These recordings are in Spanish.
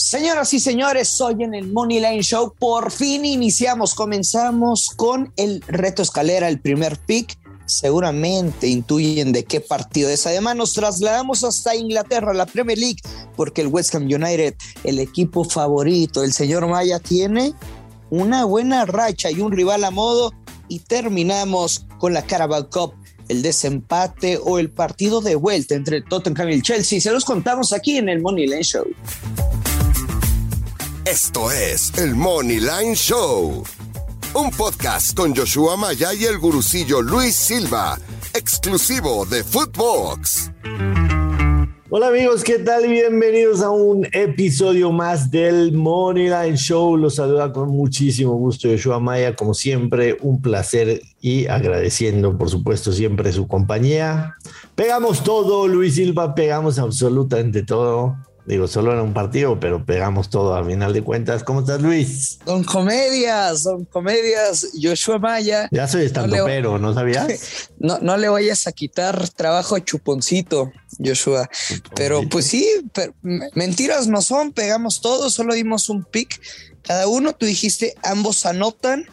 Señoras y señores, hoy en el Money Line Show por fin iniciamos, comenzamos con el reto escalera, el primer pick. Seguramente intuyen de qué partido es. Además, nos trasladamos hasta Inglaterra, la Premier League, porque el West Ham United, el equipo favorito, el señor Maya, tiene una buena racha y un rival a modo. Y terminamos con la Carabao Cup el desempate o el partido de vuelta entre Tottenham y el Chelsea. Se los contamos aquí en el Money Line Show. Esto es el Money Line Show, un podcast con Joshua Maya y el gurucillo Luis Silva, exclusivo de Footbox. Hola amigos, ¿qué tal? Bienvenidos a un episodio más del Money Line Show. Los saluda con muchísimo gusto Joshua Maya, como siempre, un placer y agradeciendo, por supuesto, siempre su compañía. Pegamos todo, Luis Silva, pegamos absolutamente todo. Digo, solo era un partido, pero pegamos todo a final de cuentas. ¿Cómo estás, Luis? Son comedias, son comedias. Joshua Maya. Ya soy estando no ¿no sabías? No, no le vayas a quitar trabajo a Chuponcito, Joshua. Pero pues sí, mentiras no son, pegamos todo, solo dimos un pick cada uno. Tú dijiste, ambos anotan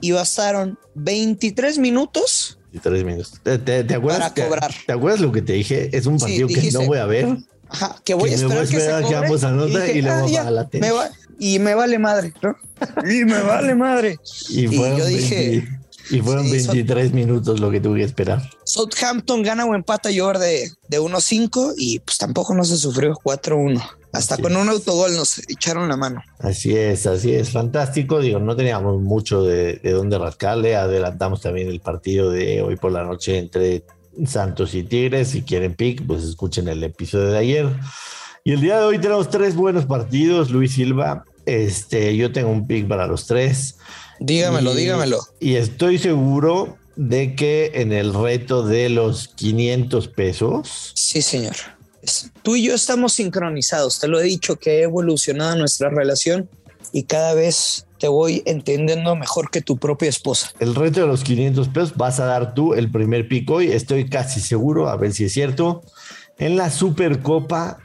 y bastaron 23 minutos. 23 minutos. ¿Te, acuerdas? Para cobrar. Te, acuerdas lo que te dije? Es un partido que no voy a ver Ajá, que voy a esperar que, se cobre, que ambos y, y, luego ah, va a la me va, Y me vale madre, ¿no? y me vale madre. Y, y yo dije... Y fueron 23 minutos lo que tuve que esperar. Southampton gana o empata yo de, de 1-5 y pues tampoco no se sufrió 4-1. Hasta con un autogol nos echaron la mano. Así es, así es, fantástico. Digo, no teníamos mucho de, de dónde rascarle. Adelantamos también el partido de hoy por la noche entre Santos y Tigres. Si quieren pick, pues escuchen el episodio de ayer. Y el día de hoy tenemos tres buenos partidos. Luis Silva, este, yo tengo un pick para los tres. Dígamelo, dígamelo. Y estoy seguro de que en el reto de los 500 pesos. Sí, señor. Tú y yo estamos sincronizados. Te lo he dicho que ha evolucionado nuestra relación y cada vez te voy entendiendo mejor que tu propia esposa. El reto de los 500 pesos vas a dar tú el primer pico y estoy casi seguro, a ver si es cierto. En la Supercopa,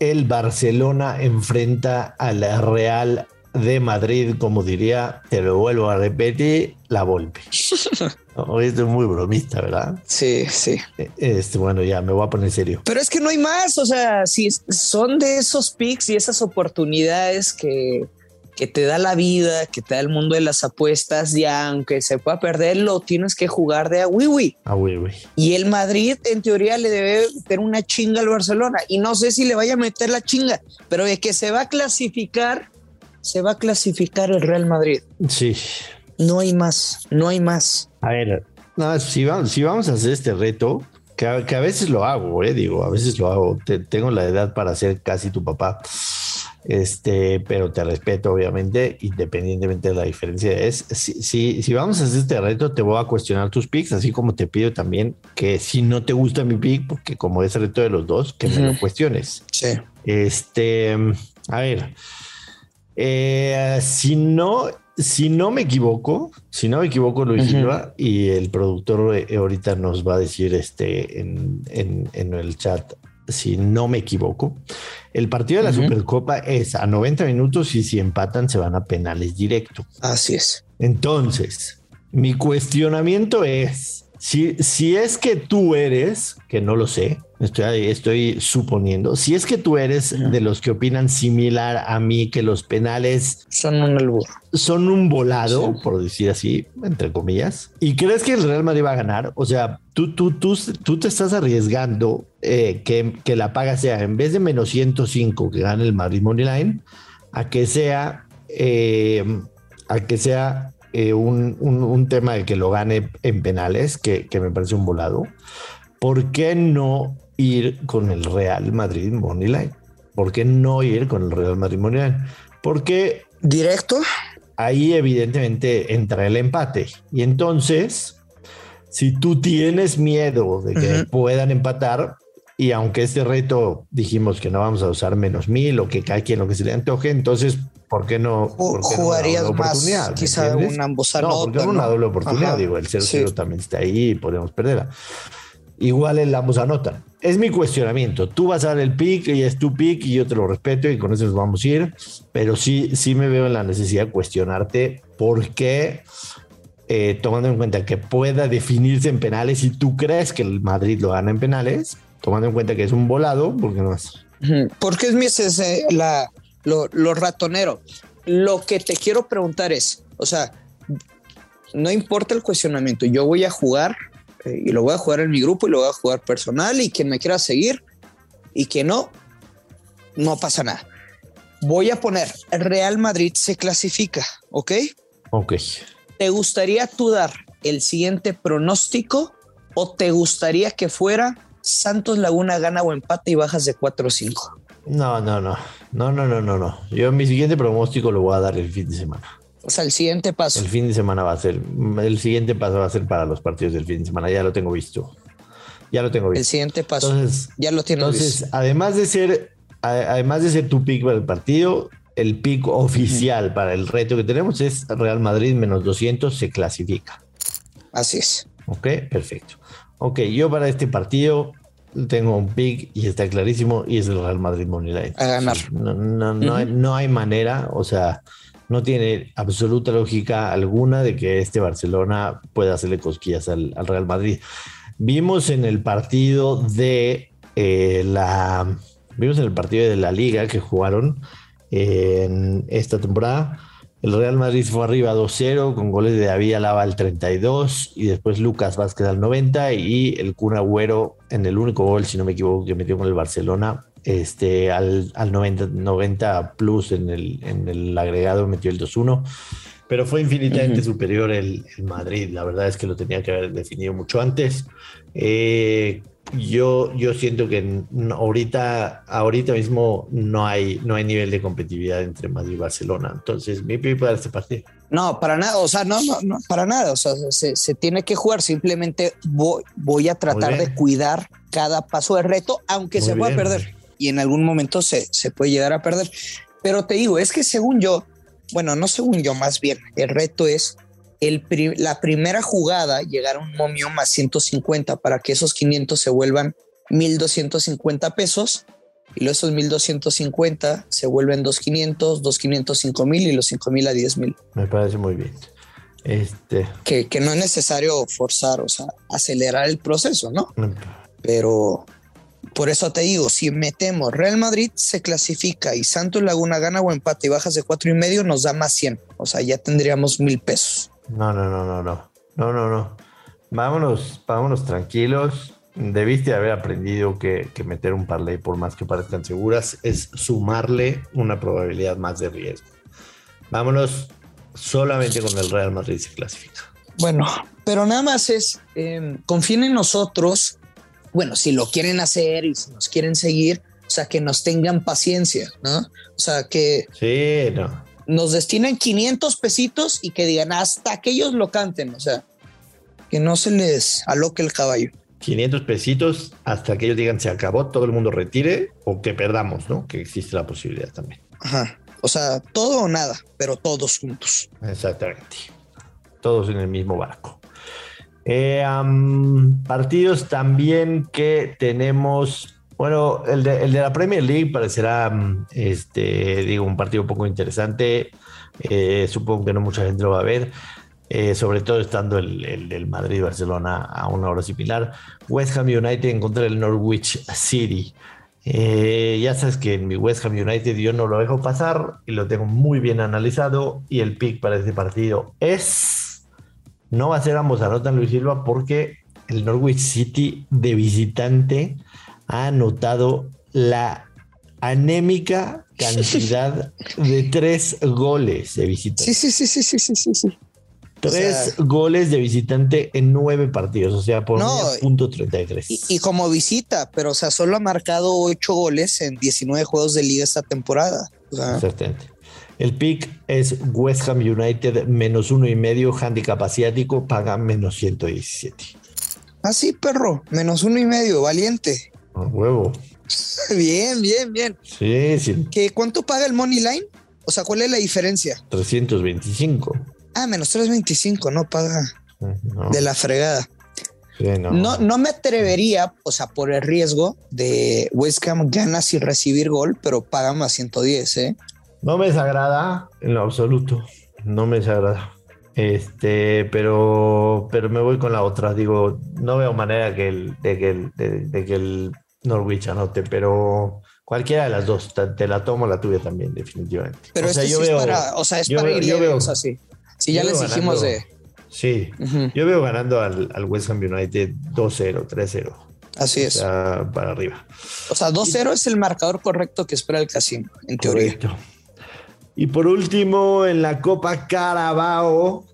el Barcelona enfrenta a la Real de Madrid, como diría, te lo vuelvo a repetir, la Volpe. Hoy estoy muy bromista, ¿verdad? Sí, sí. Este, bueno, ya me voy a poner serio. Pero es que no hay más, o sea, si son de esos picks y esas oportunidades que que te da la vida, que te da el mundo de las apuestas, y aunque se pueda perder, lo tienes que jugar de a wiwi. A wiwi. Y el Madrid, en teoría, le debe meter una chinga al Barcelona. Y no sé si le vaya a meter la chinga, pero es que se va a clasificar, se va a clasificar el Real Madrid. Sí. No hay más, no hay más. A ver, no, si, vamos, si vamos a hacer este reto, que a, que a veces lo hago, eh, digo, a veces lo hago, tengo la edad para ser casi tu papá este, pero te respeto, obviamente, independientemente de la diferencia. Es si, si, vamos a hacer este reto, te voy a cuestionar tus picks, así como te pido también que si no te gusta mi pick, porque como es reto de los dos, que me lo cuestiones. Sí. Este, a ver, eh, si no, si no me equivoco, si no me equivoco, Luis Silva, y el productor eh, ahorita nos va a decir este en, en, en el chat si no me equivoco. El partido de la Supercopa es a 90 minutos y si empatan se van a penales directo. Así es. Entonces, mi cuestionamiento es, si, si es que tú eres, que no lo sé, estoy, estoy suponiendo, si es que tú eres de los que opinan similar a mí que los penales son un son un volado, por decir así, entre comillas, y crees que el Real Madrid va a ganar, o sea, tú, tú, tú, tú te estás arriesgando eh, que, que, la paga sea en vez de menos 105 que gane el Madrid Money Line, a que sea, eh, a que sea eh, un, un, tema de que lo gane en penales, que, que, me parece un volado, ¿por qué no ir con el Real Madrid Money Line? ¿Por qué no ir con el Real Madrid Money Line? Porque... ¿Directo? Ahí evidentemente entra el empate. Y entonces, si tú tienes miedo de que puedan empatar, y aunque este reto dijimos que no vamos a usar menos mil o que cada quien lo que se le antoje, entonces ¿por qué no? jugarías más, quizá un ambos No, porque una doble oportunidad, digo, el 0-0 también está ahí y podemos perderla. igual el ambos anotan. Es mi cuestionamiento. Tú vas a dar el pick y es tu pick y yo te lo respeto y con eso nos vamos a ir. Pero sí, sí me veo en la necesidad de cuestionarte por qué, eh, tomando en cuenta que pueda definirse en penales y tú crees que el Madrid lo gana en penales, tomando en cuenta que es un volado, ¿por qué no es? Porque es mi ese, la, lo, lo ratonero. Lo que te quiero preguntar es, o sea, no importa el cuestionamiento, yo voy a jugar eh, y lo voy a jugar en mi grupo y lo voy a jugar personal y quien me quiera seguir y que no, no pasa nada. Voy a poner Real Madrid se clasifica, ¿ok? Ok. ¿Te gustaría tú dar el siguiente pronóstico o te gustaría que fuera Santos Laguna gana o empate y bajas de 4 o 5? No, no, no. No, no, no, no, no. Yo mi siguiente pronóstico lo voy a dar el fin de semana. O sea, el siguiente paso. El fin de semana va a ser, el siguiente paso va a ser para los partidos del fin de semana. Ya lo tengo visto. Ya lo tengo visto. El siguiente paso. Entonces, ya lo tienes entonces, además de ser, además de ser tu pick para el partido, el pick oficial para el reto que tenemos es Real Madrid menos 200 se clasifica. Así es. Ok, perfecto. Ok, yo para este partido tengo un pick y está clarísimo y es el Real Madrid Moneyline. A ganar. No, no, no, hay, no hay manera, o sea, no tiene absoluta lógica alguna de que este Barcelona pueda hacerle cosquillas al, Real Madrid. Vimos en el partido de eh, la vimos en el partido de la liga que jugaron en esta temporada. El Real Madrid fue arriba 2-0 con goles de David Alaba al 32 y después Lucas Vázquez al 90 y el Kun Agüero en el único gol, si no me equivoco, que metió con el Barcelona este, al, al 90, 90, plus en el, en el agregado metió el 2-1, pero fue infinitamente superior el, el, Madrid. La verdad es que lo tenía que haber definido mucho antes. Eh, yo, yo siento que ahorita, ahorita mismo no hay, no hay nivel de competitividad entre Madrid y Barcelona. Entonces, mi pipa para este partido. No, para nada, o sea, no, no, no para nada. O sea, se, se tiene que jugar. Simplemente voy, voy a tratar de cuidar cada paso de reto, aunque se pueda perder y en algún momento se, se puede llegar a perder. Pero te digo, es que según yo, bueno, no según yo, más bien, el reto es el la primera jugada llegar a un momio más 150 para que esos 500 se vuelvan 1250 pesos y luego esos 1250 se vuelven 2500, 2500, 5000 y los 5000 a 10000. Me parece muy bien. Este. Que, que no es necesario forzar, o sea, acelerar el proceso, ¿no? Pero, por eso te digo, si metemos Real Madrid se clasifica y Santos Laguna gana o empate y bajas de cuatro y medio, nos da más 100. O sea, ya tendríamos mil pesos. No, no, no, no, no. No, no, no. Vámonos, vámonos tranquilos. Debiste haber aprendido que, meter un parlay, por más que parezcan seguras, es sumarle una probabilidad más de riesgo. Vámonos solamente con el Real Madrid se clasifica. Bueno, pero nada más es, eh, confíen en nosotros bueno, si lo quieren hacer y si nos quieren seguir, o sea, que nos tengan paciencia, ¿no? O sea, que sí, no. Nos destinen 500 pesitos y que digan hasta que ellos lo canten, o sea, que no se les aloque el caballo. 500 pesitos hasta que ellos digan se acabó, todo el mundo retire o que perdamos, ¿no? Que existe la posibilidad también. Ajá. O sea, todo o nada, pero todos juntos. Exactamente. Todos en el mismo barco. Eh, partidos también que tenemos. Bueno, el de, la Premier League parecerá, este, digo, un partido un poco interesante. Eh, supongo que no mucha gente lo va a ver. Eh, sobre todo estando el, del Madrid-Barcelona a una hora similar. West Ham United en contra del Norwich City. ya sabes que en mi West Ham United yo no lo dejo pasar y lo tengo muy bien analizado. Y el pick para este partido es no va a ser ambos anotan Luis Silva porque el Norwich City de visitante ha anotado la anémica cantidad de tres goles de visitante. Sí, sí, sí, sí, sí, sí, sí. Tres goles de visitante en nueve partidos, o sea, por no, punto 33. Y, y, como visita, pero o sea, solo ha marcado ocho goles en 19 juegos de liga esta temporada. O sea, Exactamente. El pick es West Ham United menos uno y medio, handicap asiático, paga menos 117. Ah, sí, perro, menos uno y medio, valiente. Huevo. bien, bien, bien. Sí, sí. ¿Qué, ¿Cuánto paga el Money Line? O sea, ¿cuál es la diferencia? 325. Ah, menos 325, no paga de la fregada. no. no. me atrevería, o sea, por el riesgo de West Ham gana sin recibir gol, pero paga más 110, ¿eh? No me desagrada en lo absoluto. No me desagrada. Este, pero, pero me voy con la otra. Digo, no veo manera que el, de, que el, de, que el Norwich anote, pero cualquiera de las dos, te, la tomo la tuya también, definitivamente. Pero o sea, este yo veo, es para, o sea, es para ir yo así. Si ya les dijimos de. Sí, yo veo ganando al, al West Ham United 2-0, 3-0. Así es. O sea, para arriba. O sea, 2-0 es el marcador correcto que espera el casino, en teoría. Y por último, en la Copa Carabao,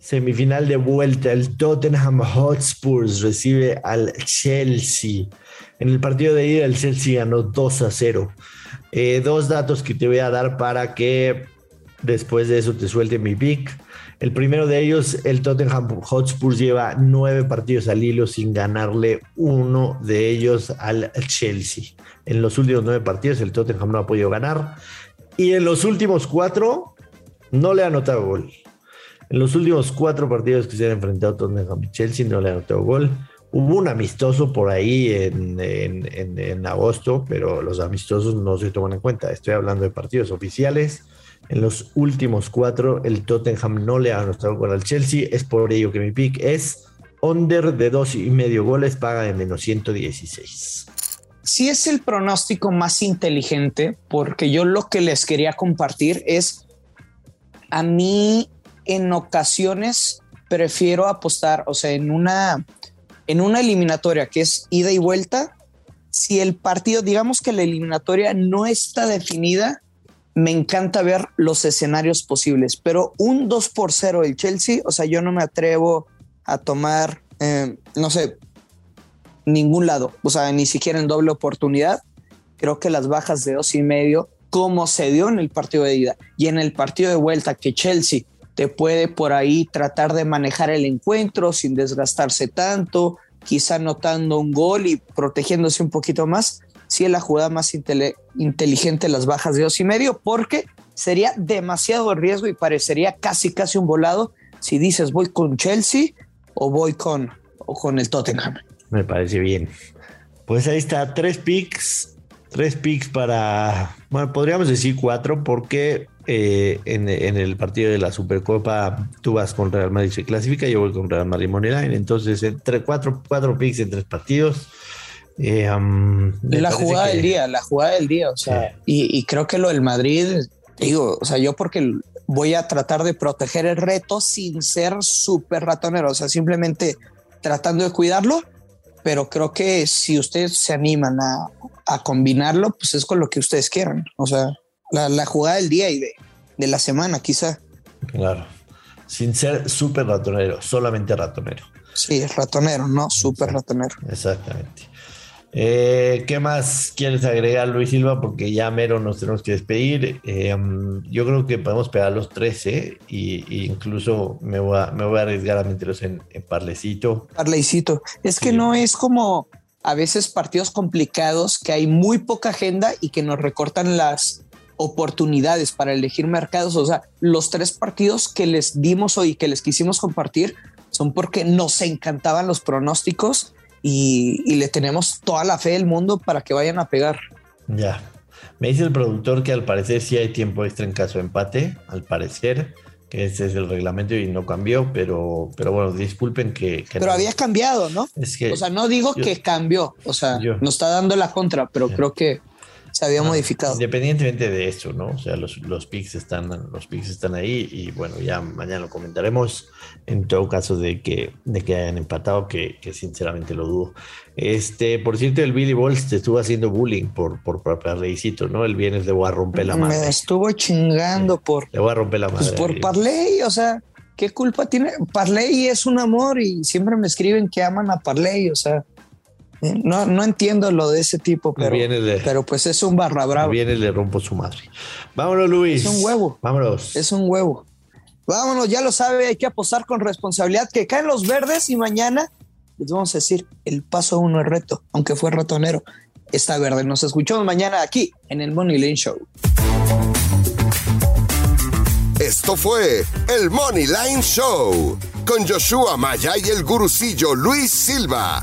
semifinal de vuelta, el Tottenham Hotspurs recibe al Chelsea. En el partido de ida, el Chelsea ganó 2 a 0. Eh, dos datos que te voy a dar para que después de eso te suelte mi pick. El primero de ellos, el Tottenham Hotspurs lleva nueve partidos al hilo sin ganarle uno de ellos al Chelsea. En los últimos nueve partidos, el Tottenham no ha podido ganar. Y en los últimos cuatro, no le ha anotado gol. En los últimos cuatro partidos que se han enfrentado Tottenham y Chelsea, no le ha anotado gol. Hubo un amistoso por ahí en, en, agosto, pero los amistosos no se toman en cuenta. Estoy hablando de partidos oficiales. En los últimos cuatro, el Tottenham no le ha anotado gol al Chelsea. Es por ello que mi pick es under de dos y medio goles, paga de menos 116 sí es el pronóstico más inteligente porque yo lo que les quería compartir es a mí en ocasiones prefiero apostar, o sea, en una en una eliminatoria que es ida y vuelta, si el partido, digamos que la eliminatoria no está definida, me encanta ver los escenarios posibles, pero un 2 por 0 el Chelsea, o sea, yo no me atrevo a tomar, eh, no sé, ningún lado, o sea, ni siquiera en doble oportunidad. Creo que las bajas de dos y medio, como se dio en el partido de ida y en el partido de vuelta, que Chelsea te puede por ahí tratar de manejar el encuentro sin desgastarse tanto, quizá anotando un gol y protegiéndose un poquito más. Si es la jugada más inteligente las bajas de dos y medio, porque sería demasiado riesgo y parecería casi casi un volado si dices voy con Chelsea o voy con, o con el Tottenham. Me parece bien. Pues ahí está, tres picks, tres picks para, bueno, podríamos decir cuatro, porque eh, en, el partido de la Supercopa tú vas con Real Madrid se clasifica, yo voy con Real Madrid Moneyline, entonces entre cuatro, cuatro picks en tres partidos. Eh, la jugada del día, la jugada del día, o sea, y, y, creo que lo del Madrid, digo, o sea, yo porque voy a tratar de proteger el reto sin ser súper ratonero, o sea, simplemente tratando de cuidarlo pero creo que si ustedes se animan a, a combinarlo, pues es con lo que ustedes quieran. O sea, la, la jugada del día y de, de, la semana, quizá. Claro, sin ser súper ratonero, solamente ratonero. Sí, ratonero, no súper ratonero. Exactamente. Eh, ¿Qué más quieres agregar, Luis Silva? Porque ya mero nos tenemos que despedir. Eh, um, yo creo que podemos pegar los 13 y, incluso me voy, a, me voy a arriesgar a meterlos en, en parlecito. Parlecito. Es que no es como a veces partidos complicados que hay muy poca agenda y que nos recortan las oportunidades para elegir mercados. O sea, los tres partidos que les dimos hoy, que les quisimos compartir, son porque nos encantaban los pronósticos y, le tenemos toda la fe del mundo para que vayan a pegar. Ya. Me dice el productor que al parecer sí hay tiempo extra en caso de empate, al parecer, que ese es el reglamento y no cambió, pero, pero bueno, disculpen que... pero había cambiado, ¿no? Es que, o sea, no digo que cambió, o sea, nos está dando la contra, pero creo que se había modificado. Independientemente de eso, ¿no? O sea, los, los picks están, los picks están ahí y bueno, ya mañana lo comentaremos en todo caso de que, de que hayan empatado, que, que sinceramente lo dudo. Este, por cierto, el Billy Balls te estuvo haciendo bullying por, por, por Parleycito, ¿no? El viernes le voy a romper la madre. Me estuvo chingando por. Le voy a romper la pues madre. por Parley, o sea, ¿qué culpa tiene? Parley es un amor y siempre me escriben que aman a Parley, o sea. No, no entiendo lo de ese tipo, pero, pero pues es un barra bravo. Viene le rompo su madre. Vámonos, Luis. Es un huevo. Vámonos. Es un huevo. Vámonos, ya lo sabe, hay que apostar con responsabilidad, que caen los verdes y mañana les vamos a decir, el paso uno es reto, aunque fue ratonero, está verde. Nos escuchamos mañana aquí en el Money Lane Show. Esto fue el Money Line Show con Joshua Maya y el gurucillo Luis Silva,